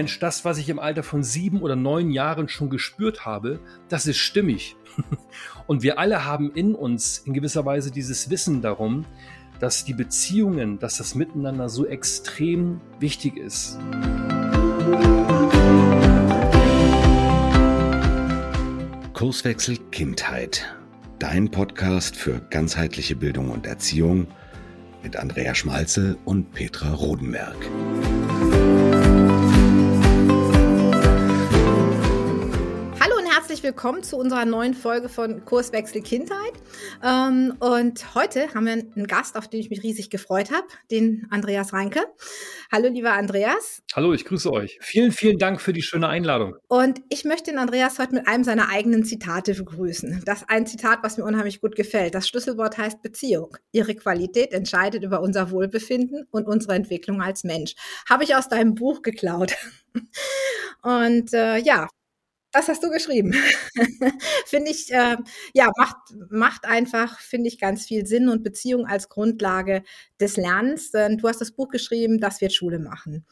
Mensch, das, was ich im Alter von sieben oder neun Jahren schon gespürt habe, das ist stimmig. Und wir alle haben in uns in gewisser Weise dieses Wissen darum, dass die Beziehungen, dass das Miteinander so extrem wichtig ist. Kurswechsel Kindheit. Dein Podcast für ganzheitliche Bildung und Erziehung mit Andrea Schmalzel und Petra Rodenberg. Willkommen zu unserer neuen Folge von Kurswechsel Kindheit. Ähm, und heute haben wir einen Gast, auf den ich mich riesig gefreut habe, den Andreas Reinke. Hallo, lieber Andreas. Hallo, ich grüße euch. Vielen, vielen Dank für die schöne Einladung. Und ich möchte den Andreas heute mit einem seiner eigenen Zitate begrüßen. Das ist ein Zitat, was mir unheimlich gut gefällt. Das Schlüsselwort heißt Beziehung. Ihre Qualität entscheidet über unser Wohlbefinden und unsere Entwicklung als Mensch. Habe ich aus deinem Buch geklaut. Und äh, ja, das hast du geschrieben. finde ich, äh, ja, macht, macht einfach, finde ich, ganz viel Sinn und Beziehung als Grundlage des Lernens. Denn du hast das Buch geschrieben, das wird Schule machen.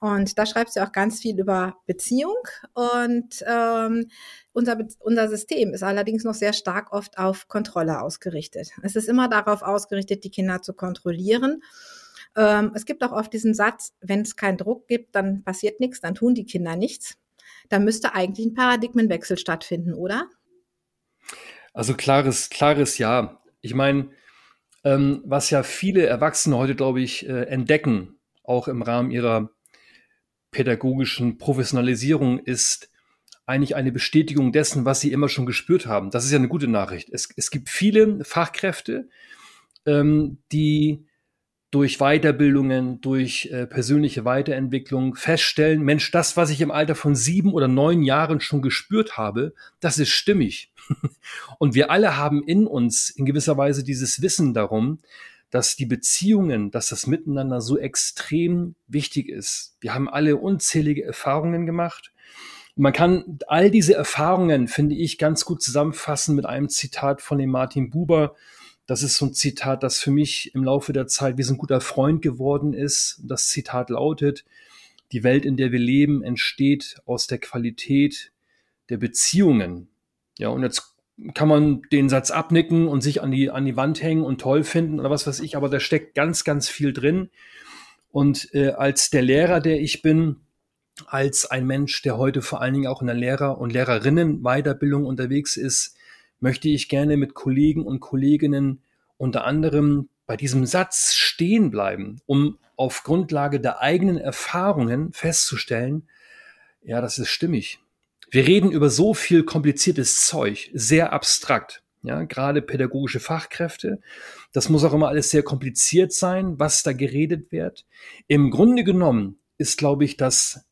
Und da schreibst du auch ganz viel über Beziehung. Und ähm, unser, unser System ist allerdings noch sehr stark oft auf Kontrolle ausgerichtet. Es ist immer darauf ausgerichtet, die Kinder zu kontrollieren. Ähm, es gibt auch oft diesen Satz, wenn es keinen Druck gibt, dann passiert nichts, dann tun die Kinder nichts da müsste eigentlich ein Paradigmenwechsel stattfinden, oder? Also klares, klares Ja. Ich meine, ähm, was ja viele Erwachsene heute, glaube ich, äh, entdecken, auch im Rahmen ihrer pädagogischen Professionalisierung, ist eigentlich eine Bestätigung dessen, was sie immer schon gespürt haben. Das ist ja eine gute Nachricht. Es, es gibt viele Fachkräfte, ähm, die durch Weiterbildungen, durch äh, persönliche Weiterentwicklung feststellen, Mensch, das, was ich im Alter von sieben oder neun Jahren schon gespürt habe, das ist stimmig. Und wir alle haben in uns in gewisser Weise dieses Wissen darum, dass die Beziehungen, dass das Miteinander so extrem wichtig ist. Wir haben alle unzählige Erfahrungen gemacht. Und man kann all diese Erfahrungen, finde ich, ganz gut zusammenfassen mit einem Zitat von dem Martin Buber, das ist so ein Zitat, das für mich im Laufe der Zeit wie so ein guter Freund geworden ist. Das Zitat lautet, die Welt, in der wir leben, entsteht aus der Qualität der Beziehungen. Ja, und jetzt kann man den Satz abnicken und sich an die, an die Wand hängen und toll finden oder was weiß ich, aber da steckt ganz, ganz viel drin. Und äh, als der Lehrer, der ich bin, als ein Mensch, der heute vor allen Dingen auch in der Lehrer- und Lehrerinnen Weiterbildung unterwegs ist, möchte ich gerne mit Kollegen und Kolleginnen unter anderem bei diesem Satz stehen bleiben, um auf Grundlage der eigenen Erfahrungen festzustellen, ja, das ist stimmig. Wir reden über so viel kompliziertes Zeug, sehr abstrakt. Ja, gerade pädagogische Fachkräfte. Das muss auch immer alles sehr kompliziert sein, was da geredet wird. Im Grunde genommen ist, glaube ich, das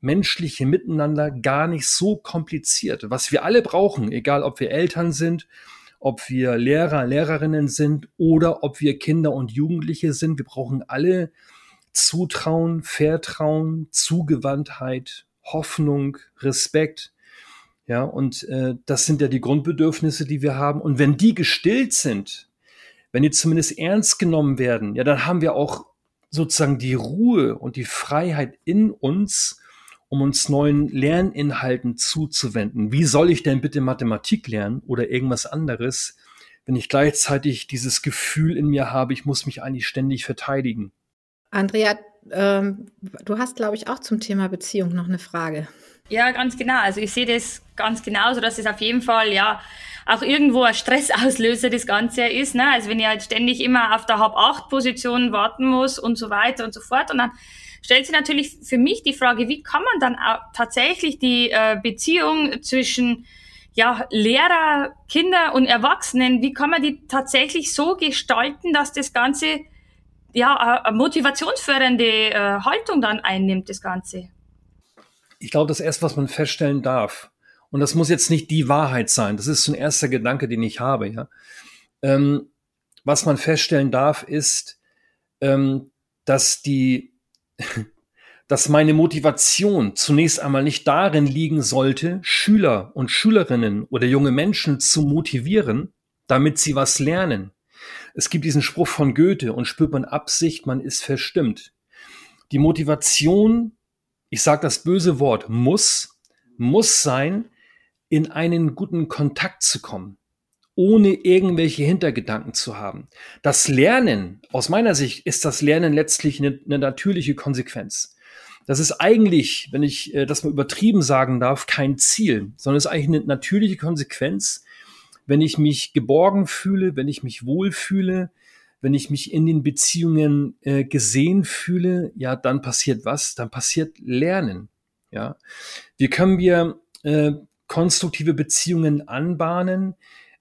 menschliche Miteinander gar nicht so kompliziert. Was wir alle brauchen, egal ob wir Eltern sind, ob wir Lehrer, Lehrerinnen sind oder ob wir Kinder und Jugendliche sind, wir brauchen alle Zutrauen, Vertrauen, Zugewandtheit, Hoffnung, Respekt. Ja, und äh, das sind ja die Grundbedürfnisse, die wir haben. Und wenn die gestillt sind, wenn die zumindest ernst genommen werden, ja, dann haben wir auch sozusagen die Ruhe und die Freiheit in uns, um uns neuen Lerninhalten zuzuwenden. Wie soll ich denn bitte Mathematik lernen oder irgendwas anderes, wenn ich gleichzeitig dieses Gefühl in mir habe, ich muss mich eigentlich ständig verteidigen? Andrea, ähm, du hast, glaube ich, auch zum Thema Beziehung noch eine Frage. Ja, ganz genau. Also ich sehe das ganz genauso, dass es auf jeden Fall ja auch irgendwo ein Stressauslöser das Ganze ist. Ne? Also wenn ich halt ständig immer auf der Hab-8-Position warten muss und so weiter und so fort und dann stellt sich natürlich für mich die Frage, wie kann man dann tatsächlich die äh, Beziehung zwischen ja, Lehrer, Kinder und Erwachsenen, wie kann man die tatsächlich so gestalten, dass das Ganze ja eine motivationsfördernde äh, Haltung dann einnimmt, das Ganze? Ich glaube, das erste, was man feststellen darf, und das muss jetzt nicht die Wahrheit sein, das ist so ein erster Gedanke, den ich habe, ja. Ähm, was man feststellen darf, ist, ähm, dass die dass meine Motivation zunächst einmal nicht darin liegen sollte, Schüler und Schülerinnen oder junge Menschen zu motivieren, damit sie was lernen. Es gibt diesen Spruch von Goethe und spürt man Absicht, man ist verstimmt. Die Motivation ich sage das böse Wort, muss, muss sein, in einen guten Kontakt zu kommen, ohne irgendwelche Hintergedanken zu haben. Das Lernen, aus meiner Sicht, ist das Lernen letztlich eine, eine natürliche Konsequenz. Das ist eigentlich, wenn ich äh, das mal übertrieben sagen darf, kein Ziel, sondern es ist eigentlich eine natürliche Konsequenz, wenn ich mich geborgen fühle, wenn ich mich wohlfühle, wenn ich mich in den Beziehungen äh, gesehen fühle, ja, dann passiert was? Dann passiert Lernen. Ja, wie können wir äh, konstruktive Beziehungen anbahnen,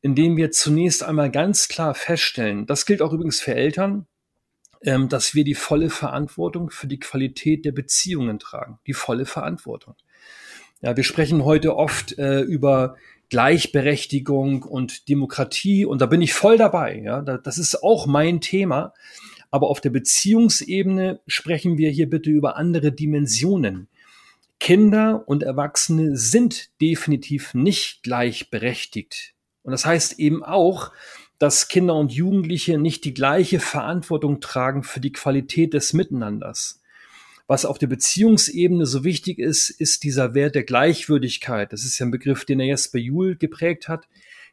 indem wir zunächst einmal ganz klar feststellen, das gilt auch übrigens für Eltern, ähm, dass wir die volle Verantwortung für die Qualität der Beziehungen tragen. Die volle Verantwortung. Ja, wir sprechen heute oft äh, über Gleichberechtigung und Demokratie und da bin ich voll dabei. Ja, das ist auch mein Thema. Aber auf der Beziehungsebene sprechen wir hier bitte über andere Dimensionen. Kinder und Erwachsene sind definitiv nicht gleichberechtigt. Und das heißt eben auch, dass Kinder und Jugendliche nicht die gleiche Verantwortung tragen für die Qualität des Miteinanders. Was auf der Beziehungsebene so wichtig ist, ist dieser Wert der Gleichwürdigkeit. Das ist ja ein Begriff, den er Jesper Juhl geprägt hat.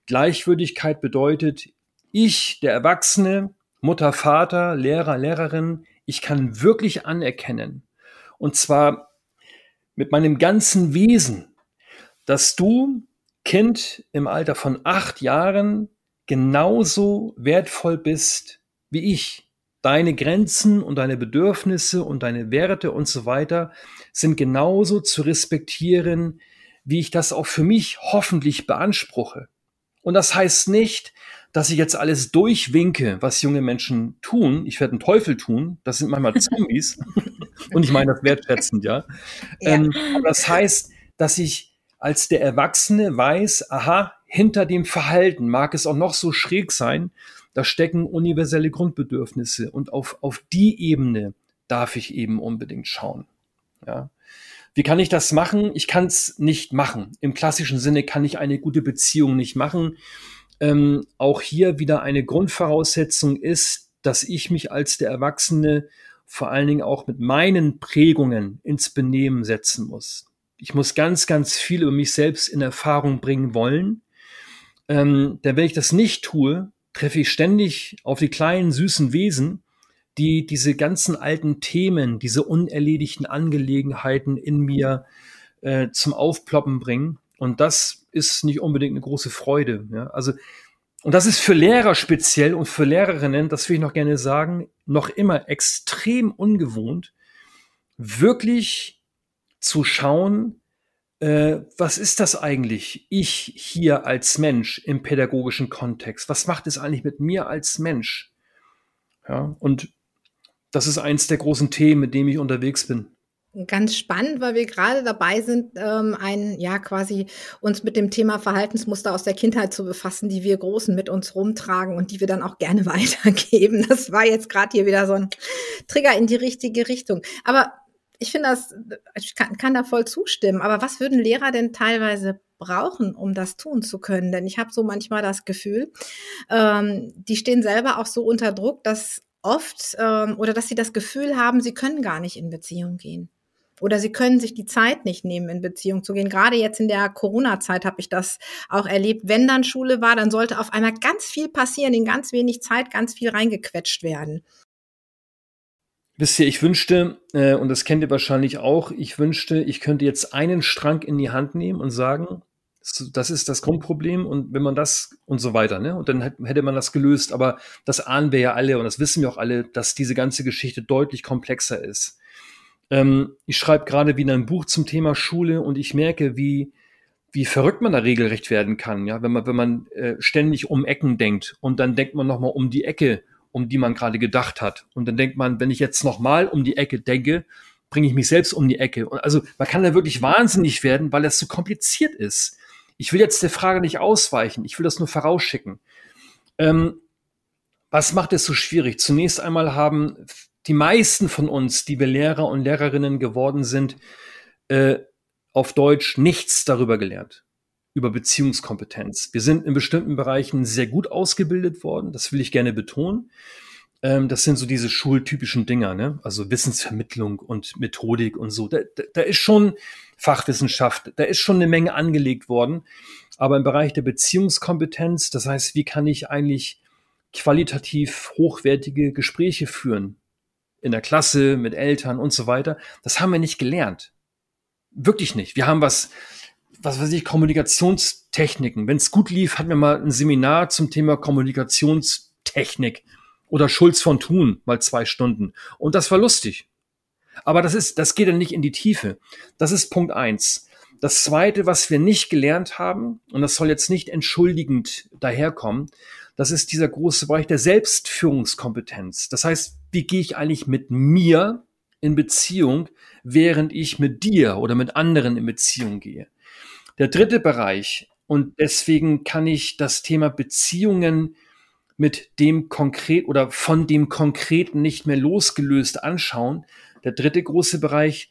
Gleichwürdigkeit bedeutet, ich, der Erwachsene, Mutter, Vater, Lehrer, Lehrerin, ich kann wirklich anerkennen. Und zwar mit meinem ganzen Wesen, dass du, Kind im Alter von acht Jahren, genauso wertvoll bist wie ich deine Grenzen und deine Bedürfnisse und deine Werte und so weiter sind genauso zu respektieren, wie ich das auch für mich hoffentlich beanspruche. Und das heißt nicht, dass ich jetzt alles durchwinke, was junge Menschen tun. Ich werde einen Teufel tun. Das sind manchmal Zombies. und ich meine das wertschätzend, ja. ja. Ähm, das heißt, dass ich als der Erwachsene weiß, aha, hinter dem Verhalten mag es auch noch so schräg sein, da stecken universelle Grundbedürfnisse und auf, auf die Ebene darf ich eben unbedingt schauen. Ja. Wie kann ich das machen? Ich kann es nicht machen. Im klassischen Sinne kann ich eine gute Beziehung nicht machen. Ähm, auch hier wieder eine Grundvoraussetzung ist, dass ich mich als der Erwachsene vor allen Dingen auch mit meinen Prägungen ins Benehmen setzen muss. Ich muss ganz, ganz viel über mich selbst in Erfahrung bringen wollen. Ähm, denn wenn ich das nicht tue, treffe ich ständig auf die kleinen süßen Wesen, die diese ganzen alten Themen, diese unerledigten Angelegenheiten in mir äh, zum Aufploppen bringen. Und das ist nicht unbedingt eine große Freude. Ja? Also, und das ist für Lehrer speziell und für Lehrerinnen, das will ich noch gerne sagen, noch immer extrem ungewohnt, wirklich zu schauen, äh, was ist das eigentlich, ich hier als Mensch im pädagogischen Kontext? Was macht es eigentlich mit mir als Mensch? Ja, und das ist eins der großen Themen, mit dem ich unterwegs bin. Ganz spannend, weil wir gerade dabei sind, ähm, ein, ja, quasi uns mit dem Thema Verhaltensmuster aus der Kindheit zu befassen, die wir Großen mit uns rumtragen und die wir dann auch gerne weitergeben. Das war jetzt gerade hier wieder so ein Trigger in die richtige Richtung. Aber ich finde das, ich kann, kann, da voll zustimmen. Aber was würden Lehrer denn teilweise brauchen, um das tun zu können? Denn ich habe so manchmal das Gefühl, ähm, die stehen selber auch so unter Druck, dass oft ähm, oder dass sie das Gefühl haben, sie können gar nicht in Beziehung gehen. Oder sie können sich die Zeit nicht nehmen, in Beziehung zu gehen. Gerade jetzt in der Corona-Zeit habe ich das auch erlebt. Wenn dann Schule war, dann sollte auf einmal ganz viel passieren, in ganz wenig Zeit ganz viel reingequetscht werden. Wisst ihr, ich wünschte, äh, und das kennt ihr wahrscheinlich auch, ich wünschte, ich könnte jetzt einen Strang in die Hand nehmen und sagen, das ist das Grundproblem und wenn man das und so weiter, ne? Und dann hätte man das gelöst. Aber das ahnen wir ja alle und das wissen wir auch alle, dass diese ganze Geschichte deutlich komplexer ist. Ähm, ich schreibe gerade wieder ein Buch zum Thema Schule und ich merke, wie, wie verrückt man da regelrecht werden kann, ja, wenn man, wenn man äh, ständig um Ecken denkt und dann denkt man nochmal um die Ecke um die man gerade gedacht hat. Und dann denkt man, wenn ich jetzt nochmal um die Ecke denke, bringe ich mich selbst um die Ecke. Und also man kann da wirklich wahnsinnig werden, weil das so kompliziert ist. Ich will jetzt der Frage nicht ausweichen, ich will das nur vorausschicken. Ähm, was macht es so schwierig? Zunächst einmal haben die meisten von uns, die wir Lehrer und Lehrerinnen geworden sind, äh, auf Deutsch nichts darüber gelernt über Beziehungskompetenz. Wir sind in bestimmten Bereichen sehr gut ausgebildet worden, das will ich gerne betonen. Ähm, das sind so diese schultypischen Dinger, ne? Also Wissensvermittlung und Methodik und so. Da, da, da ist schon Fachwissenschaft, da ist schon eine Menge angelegt worden. Aber im Bereich der Beziehungskompetenz, das heißt, wie kann ich eigentlich qualitativ hochwertige Gespräche führen? In der Klasse, mit Eltern und so weiter. Das haben wir nicht gelernt. Wirklich nicht. Wir haben was, was weiß ich, Kommunikationstechniken. Wenn es gut lief, hatten wir mal ein Seminar zum Thema Kommunikationstechnik oder Schulz von Thun mal zwei Stunden. Und das war lustig. Aber das ist, das geht dann nicht in die Tiefe. Das ist Punkt eins. Das zweite, was wir nicht gelernt haben, und das soll jetzt nicht entschuldigend daherkommen, das ist dieser große Bereich der Selbstführungskompetenz. Das heißt, wie gehe ich eigentlich mit mir in Beziehung, während ich mit dir oder mit anderen in Beziehung gehe? Der dritte Bereich, und deswegen kann ich das Thema Beziehungen mit dem konkret oder von dem Konkreten nicht mehr losgelöst anschauen. Der dritte große Bereich,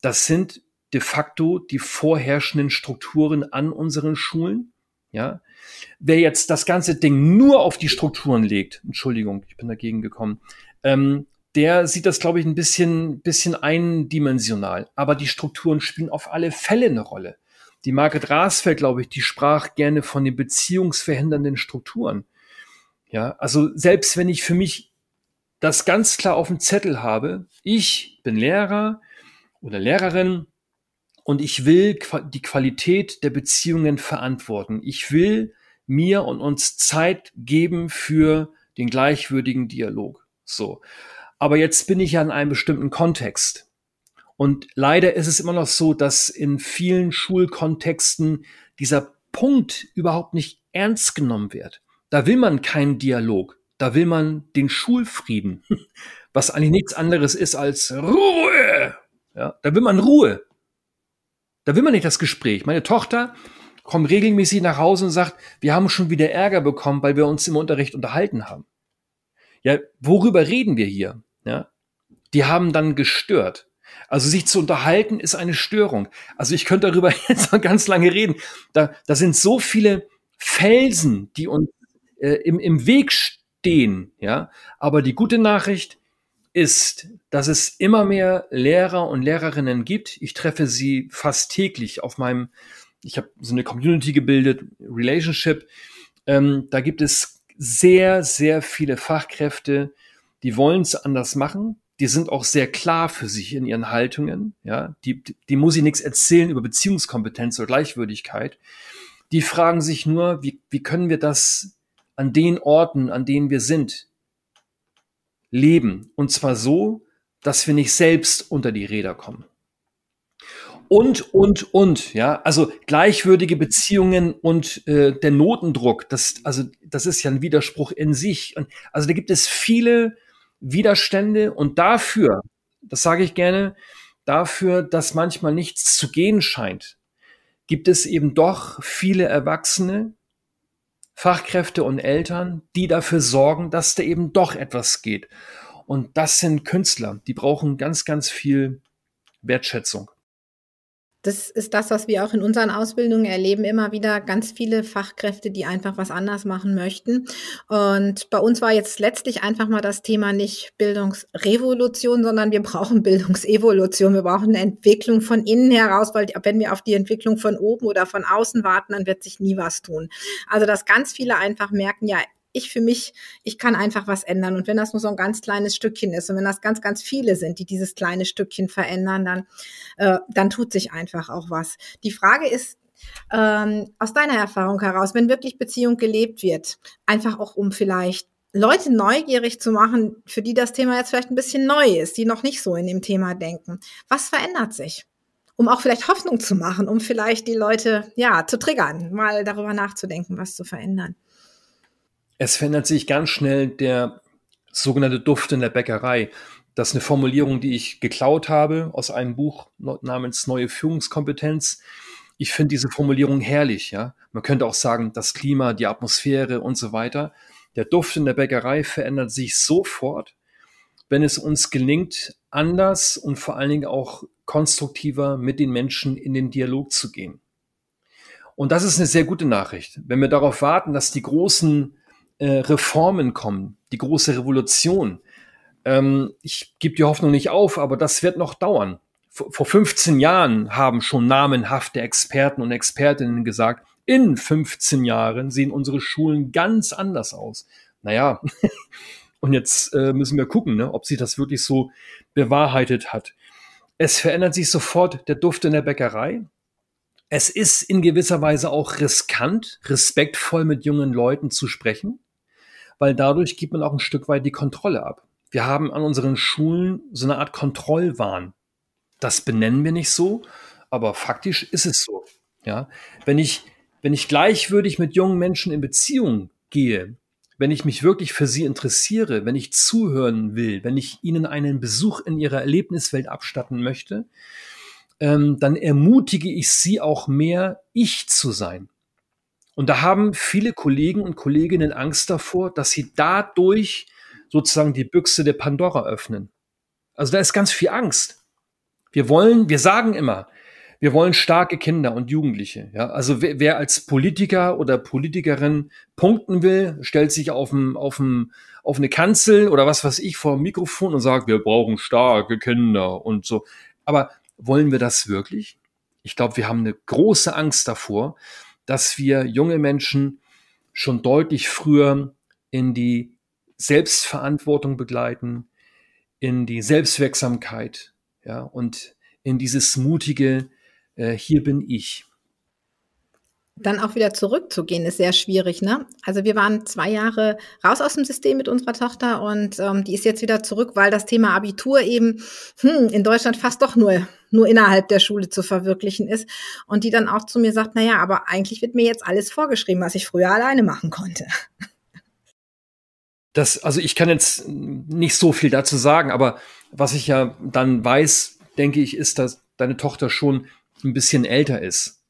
das sind de facto die vorherrschenden Strukturen an unseren Schulen. Ja, wer jetzt das ganze Ding nur auf die Strukturen legt, Entschuldigung, ich bin dagegen gekommen, ähm, der sieht das, glaube ich, ein bisschen, bisschen eindimensional. Aber die Strukturen spielen auf alle Fälle eine Rolle. Die Margret Rasfeld, glaube ich, die sprach gerne von den beziehungsverhindernden Strukturen. Ja, also selbst wenn ich für mich das ganz klar auf dem Zettel habe, ich bin Lehrer oder Lehrerin und ich will die Qualität der Beziehungen verantworten. Ich will mir und uns Zeit geben für den gleichwürdigen Dialog. So. Aber jetzt bin ich ja in einem bestimmten Kontext. Und leider ist es immer noch so, dass in vielen Schulkontexten dieser Punkt überhaupt nicht ernst genommen wird. Da will man keinen Dialog. Da will man den Schulfrieden, was eigentlich nichts anderes ist als Ruhe. Ja, da will man Ruhe. Da will man nicht das Gespräch. Meine Tochter kommt regelmäßig nach Hause und sagt, wir haben schon wieder Ärger bekommen, weil wir uns im Unterricht unterhalten haben. Ja, worüber reden wir hier? Ja, die haben dann gestört. Also sich zu unterhalten ist eine Störung. Also ich könnte darüber jetzt noch ganz lange reden. Da, da sind so viele Felsen, die uns äh, im, im Weg stehen. Ja, aber die gute Nachricht ist, dass es immer mehr Lehrer und Lehrerinnen gibt. Ich treffe sie fast täglich auf meinem, ich habe so eine Community gebildet, Relationship. Ähm, da gibt es sehr, sehr viele Fachkräfte, die wollen es anders machen. Die sind auch sehr klar für sich in ihren Haltungen. Ja, die, die muss ich nichts erzählen über Beziehungskompetenz oder Gleichwürdigkeit. Die fragen sich nur, wie, wie können wir das an den Orten, an denen wir sind, leben. Und zwar so, dass wir nicht selbst unter die Räder kommen. Und, und, und, ja, also gleichwürdige Beziehungen und äh, der Notendruck, das, also, das ist ja ein Widerspruch in sich. Und, also da gibt es viele Widerstände und dafür, das sage ich gerne, dafür, dass manchmal nichts zu gehen scheint, gibt es eben doch viele Erwachsene, Fachkräfte und Eltern, die dafür sorgen, dass da eben doch etwas geht. Und das sind Künstler, die brauchen ganz, ganz viel Wertschätzung. Das ist das, was wir auch in unseren Ausbildungen erleben. Immer wieder ganz viele Fachkräfte, die einfach was anders machen möchten. Und bei uns war jetzt letztlich einfach mal das Thema nicht Bildungsrevolution, sondern wir brauchen Bildungsevolution. Wir brauchen eine Entwicklung von innen heraus, weil wenn wir auf die Entwicklung von oben oder von außen warten, dann wird sich nie was tun. Also, dass ganz viele einfach merken, ja, ich für mich, ich kann einfach was ändern. Und wenn das nur so ein ganz kleines Stückchen ist und wenn das ganz, ganz viele sind, die dieses kleine Stückchen verändern, dann, äh, dann tut sich einfach auch was. Die Frage ist, ähm, aus deiner Erfahrung heraus, wenn wirklich Beziehung gelebt wird, einfach auch um vielleicht Leute neugierig zu machen, für die das Thema jetzt vielleicht ein bisschen neu ist, die noch nicht so in dem Thema denken. Was verändert sich? Um auch vielleicht Hoffnung zu machen, um vielleicht die Leute, ja, zu triggern, mal darüber nachzudenken, was zu verändern. Es verändert sich ganz schnell der sogenannte Duft in der Bäckerei. Das ist eine Formulierung, die ich geklaut habe aus einem Buch namens Neue Führungskompetenz. Ich finde diese Formulierung herrlich, ja. Man könnte auch sagen, das Klima, die Atmosphäre und so weiter. Der Duft in der Bäckerei verändert sich sofort, wenn es uns gelingt, anders und vor allen Dingen auch konstruktiver mit den Menschen in den Dialog zu gehen. Und das ist eine sehr gute Nachricht. Wenn wir darauf warten, dass die großen äh, Reformen kommen, die große Revolution. Ähm, ich gebe die Hoffnung nicht auf, aber das wird noch dauern. Vor, vor 15 Jahren haben schon namenhafte Experten und Expertinnen gesagt, in 15 Jahren sehen unsere Schulen ganz anders aus. Naja, und jetzt äh, müssen wir gucken, ne, ob sich das wirklich so bewahrheitet hat. Es verändert sich sofort der Duft in der Bäckerei. Es ist in gewisser Weise auch riskant, respektvoll mit jungen Leuten zu sprechen, weil dadurch gibt man auch ein Stück weit die Kontrolle ab. Wir haben an unseren Schulen so eine Art Kontrollwahn. Das benennen wir nicht so, aber faktisch ist es so. Ja, wenn ich, wenn ich gleichwürdig mit jungen Menschen in Beziehung gehe, wenn ich mich wirklich für sie interessiere, wenn ich zuhören will, wenn ich ihnen einen Besuch in ihrer Erlebniswelt abstatten möchte, ähm, dann ermutige ich sie auch mehr, ich zu sein. Und da haben viele Kollegen und Kolleginnen Angst davor, dass sie dadurch sozusagen die Büchse der Pandora öffnen. Also da ist ganz viel Angst. Wir wollen, wir sagen immer, wir wollen starke Kinder und Jugendliche. Ja? Also wer, wer als Politiker oder Politikerin punkten will, stellt sich auf, ein, auf, ein, auf eine Kanzel oder was weiß ich vor dem Mikrofon und sagt, wir brauchen starke Kinder und so. Aber wollen wir das wirklich? Ich glaube, wir haben eine große Angst davor, dass wir junge Menschen schon deutlich früher in die Selbstverantwortung begleiten, in die Selbstwirksamkeit, ja, und in dieses mutige, äh, hier bin ich. Dann auch wieder zurückzugehen, ist sehr schwierig. Ne? Also wir waren zwei Jahre raus aus dem System mit unserer Tochter und ähm, die ist jetzt wieder zurück, weil das Thema Abitur eben hm, in Deutschland fast doch nur, nur innerhalb der Schule zu verwirklichen ist. Und die dann auch zu mir sagt, naja, aber eigentlich wird mir jetzt alles vorgeschrieben, was ich früher alleine machen konnte. Das, also ich kann jetzt nicht so viel dazu sagen, aber was ich ja dann weiß, denke ich, ist, dass deine Tochter schon ein bisschen älter ist,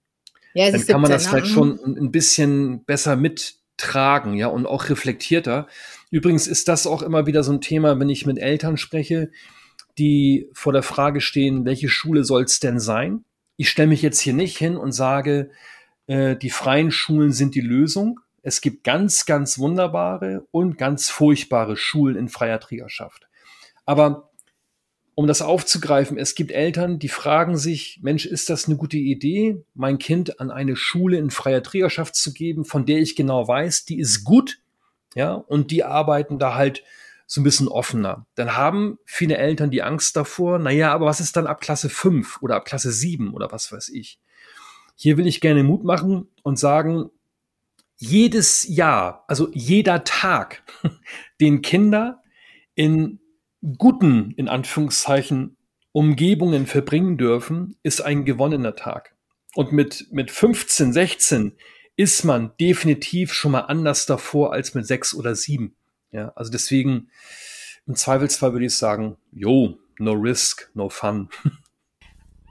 ja, dann kann man das vielleicht ne? schon ein bisschen besser mittragen, ja, und auch reflektierter. Übrigens ist das auch immer wieder so ein Thema, wenn ich mit Eltern spreche, die vor der Frage stehen, welche Schule soll es denn sein? Ich stelle mich jetzt hier nicht hin und sage, äh, die freien Schulen sind die Lösung. Es gibt ganz, ganz wunderbare und ganz furchtbare Schulen in freier Trägerschaft. Aber um das aufzugreifen, es gibt Eltern, die fragen sich, Mensch, ist das eine gute Idee, mein Kind an eine Schule in freier Trägerschaft zu geben, von der ich genau weiß, die ist gut, ja, und die arbeiten da halt so ein bisschen offener. Dann haben viele Eltern die Angst davor, naja, aber was ist dann ab Klasse 5 oder ab Klasse 7 oder was weiß ich? Hier will ich gerne Mut machen und sagen, jedes Jahr, also jeder Tag, den Kinder in guten, in Anführungszeichen, Umgebungen verbringen dürfen, ist ein gewonnener Tag. Und mit, mit 15, 16 ist man definitiv schon mal anders davor als mit sechs oder sieben. Ja, also deswegen im Zweifelsfall würde ich sagen, yo, no risk, no fun.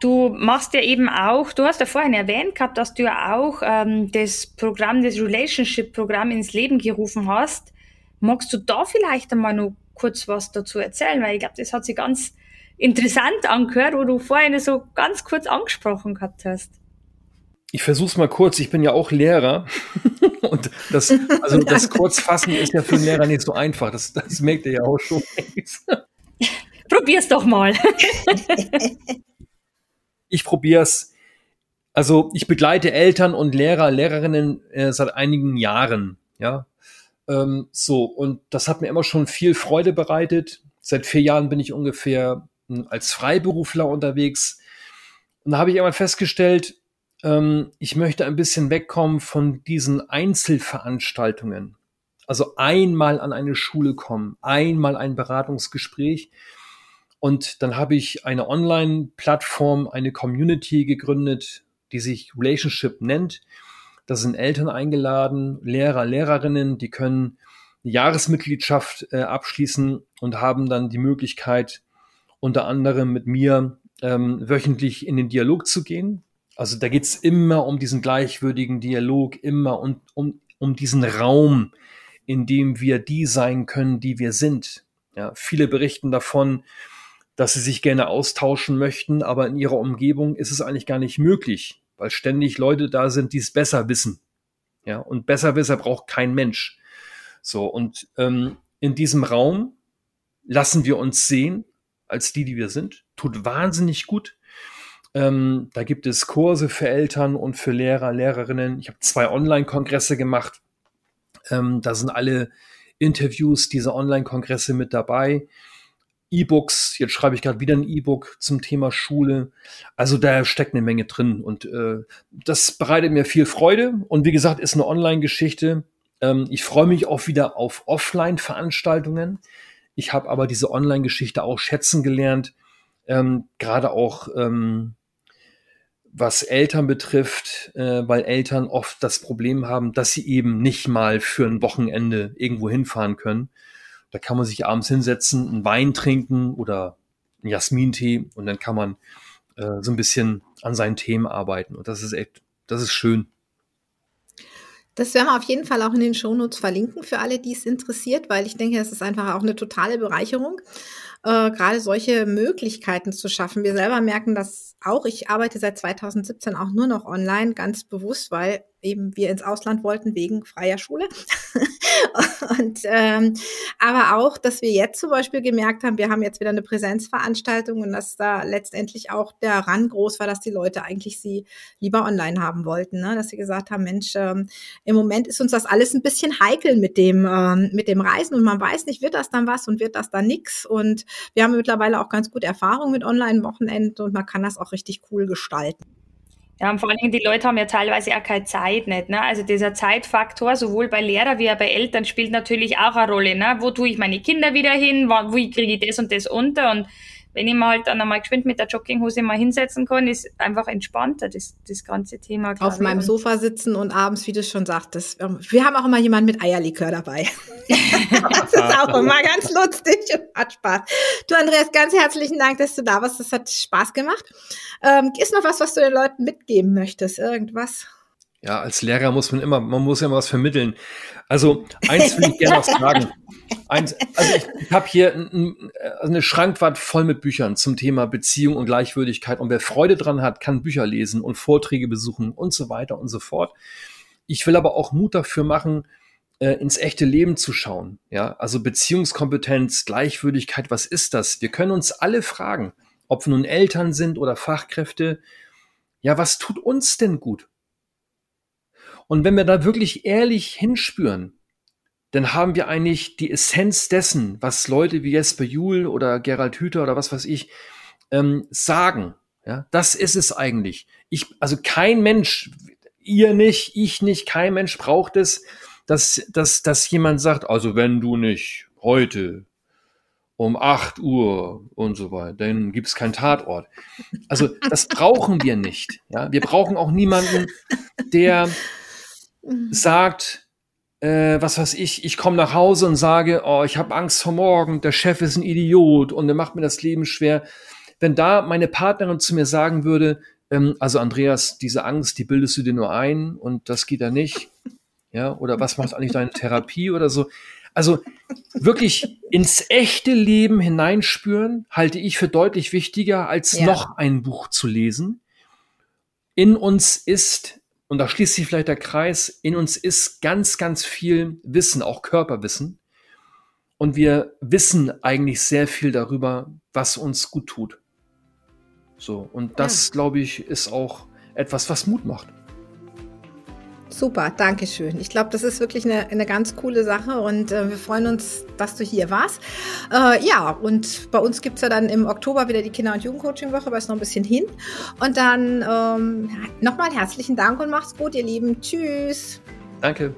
Du machst ja eben auch, du hast ja vorhin erwähnt gehabt, dass du ja auch ähm, das Programm, das Relationship-Programm ins Leben gerufen hast. Magst du da vielleicht einmal noch kurz was dazu erzählen, weil ich glaube, das hat sich ganz interessant angehört, wo du vorhin so ganz kurz angesprochen gehabt hast. Ich versuch's mal kurz, ich bin ja auch Lehrer und das, also das Kurzfassen ist ja für einen Lehrer nicht so einfach, das, das merkt ihr ja auch schon. Probier's doch mal. ich probier's. Also ich begleite Eltern und Lehrer, Lehrerinnen äh, seit einigen Jahren, ja, ähm, so, und das hat mir immer schon viel Freude bereitet. Seit vier Jahren bin ich ungefähr hm, als Freiberufler unterwegs. Und da habe ich einmal festgestellt, ähm, ich möchte ein bisschen wegkommen von diesen Einzelveranstaltungen. Also einmal an eine Schule kommen, einmal ein Beratungsgespräch. Und dann habe ich eine Online-Plattform, eine Community gegründet, die sich Relationship nennt. Da sind Eltern eingeladen, Lehrer, Lehrerinnen, die können eine Jahresmitgliedschaft äh, abschließen und haben dann die Möglichkeit, unter anderem mit mir ähm, wöchentlich in den Dialog zu gehen. Also da geht's immer um diesen gleichwürdigen Dialog, immer um, um, um diesen Raum, in dem wir die sein können, die wir sind. Ja, viele berichten davon, dass sie sich gerne austauschen möchten, aber in ihrer Umgebung ist es eigentlich gar nicht möglich weil ständig Leute da sind, die es besser wissen. Ja, und Besserwisser braucht kein Mensch. So, und ähm, in diesem Raum lassen wir uns sehen, als die, die wir sind. Tut wahnsinnig gut. Ähm, da gibt es Kurse für Eltern und für Lehrer, Lehrerinnen. Ich habe zwei Online-Kongresse gemacht. Ähm, da sind alle Interviews dieser Online-Kongresse mit dabei. E-Books, jetzt schreibe ich gerade wieder ein E-Book zum Thema Schule. Also da steckt eine Menge drin und äh, das bereitet mir viel Freude und wie gesagt, ist eine Online-Geschichte. Ähm, ich freue mich auch wieder auf Offline-Veranstaltungen. Ich habe aber diese Online-Geschichte auch schätzen gelernt, ähm, gerade auch ähm, was Eltern betrifft, äh, weil Eltern oft das Problem haben, dass sie eben nicht mal für ein Wochenende irgendwo hinfahren können. Da kann man sich abends hinsetzen, einen Wein trinken oder einen Jasmintee und dann kann man äh, so ein bisschen an seinen Themen arbeiten. Und das ist echt, das ist schön. Das werden wir auf jeden Fall auch in den Shownotes verlinken für alle, die es interessiert, weil ich denke, das ist einfach auch eine totale Bereicherung, äh, gerade solche Möglichkeiten zu schaffen. Wir selber merken das auch. Ich arbeite seit 2017 auch nur noch online, ganz bewusst, weil eben wir ins Ausland wollten wegen freier Schule. und ähm, aber auch, dass wir jetzt zum Beispiel gemerkt haben, wir haben jetzt wieder eine Präsenzveranstaltung und dass da letztendlich auch der Rang groß war, dass die Leute eigentlich sie lieber online haben wollten, ne? dass sie gesagt haben, Mensch, ähm, im Moment ist uns das alles ein bisschen heikel mit dem ähm, mit dem Reisen und man weiß nicht, wird das dann was und wird das dann nix und wir haben mittlerweile auch ganz gute Erfahrung mit Online-Wochenenden und man kann das auch richtig cool gestalten. Ja, und vor allen Dingen, die Leute haben ja teilweise auch keine Zeit nicht. Ne? Also dieser Zeitfaktor, sowohl bei Lehrer wie auch bei Eltern, spielt natürlich auch eine Rolle. Ne? Wo tue ich meine Kinder wieder hin? Wo, wo kriege ich das und das unter? Und wenn ich mal halt dann einmal geschwind mit der Jogginghose mal hinsetzen kann, ist einfach entspannter, das, das ganze Thema. Auf meinem Sofa sitzen und abends, wie du schon sagtest. Ähm, wir haben auch immer jemanden mit Eierlikör dabei. das ist auch immer ganz lustig und hat Spaß. Du, Andreas, ganz herzlichen Dank, dass du da warst. Das hat Spaß gemacht. Ähm, ist noch was, was du den Leuten mitgeben möchtest? Irgendwas? Ja, als Lehrer muss man immer, man muss ja immer was vermitteln. Also eins will ich gerne noch sagen. Eins, also ich, ich habe hier ein, also eine Schrankwand voll mit Büchern zum Thema Beziehung und Gleichwürdigkeit. Und wer Freude dran hat, kann Bücher lesen und Vorträge besuchen und so weiter und so fort. Ich will aber auch Mut dafür machen, äh, ins echte Leben zu schauen. Ja, also Beziehungskompetenz, Gleichwürdigkeit, was ist das? Wir können uns alle fragen, ob wir nun Eltern sind oder Fachkräfte. Ja, was tut uns denn gut? Und wenn wir da wirklich ehrlich hinspüren, dann haben wir eigentlich die Essenz dessen, was Leute wie Jesper Juhl oder Gerald Hüther oder was weiß ich ähm, sagen. Ja, das ist es eigentlich. Ich, also kein Mensch, ihr nicht, ich nicht, kein Mensch braucht es, dass, dass, dass jemand sagt, also wenn du nicht heute um 8 Uhr und so weiter, dann gibt es keinen Tatort. Also das brauchen wir nicht. Ja? Wir brauchen auch niemanden, der Mhm. sagt, äh, was weiß ich, ich komme nach Hause und sage, oh, ich habe Angst vor morgen, der Chef ist ein Idiot und der macht mir das Leben schwer. Wenn da meine Partnerin zu mir sagen würde, ähm, also Andreas, diese Angst, die bildest du dir nur ein und das geht da nicht, ja, oder was macht eigentlich deine Therapie oder so. Also wirklich ins echte Leben hineinspüren, halte ich für deutlich wichtiger, als ja. noch ein Buch zu lesen. In uns ist und da schließt sich vielleicht der Kreis, in uns ist ganz, ganz viel Wissen, auch Körperwissen. Und wir wissen eigentlich sehr viel darüber, was uns gut tut. So, und das, ja. glaube ich, ist auch etwas, was Mut macht. Super, danke schön. Ich glaube, das ist wirklich eine, eine ganz coole Sache und äh, wir freuen uns, dass du hier warst. Äh, ja, und bei uns gibt es ja dann im Oktober wieder die Kinder- und Jugendcoaching-Woche, aber ist noch ein bisschen hin. Und dann ähm, nochmal herzlichen Dank und macht's gut, ihr Lieben. Tschüss. Danke.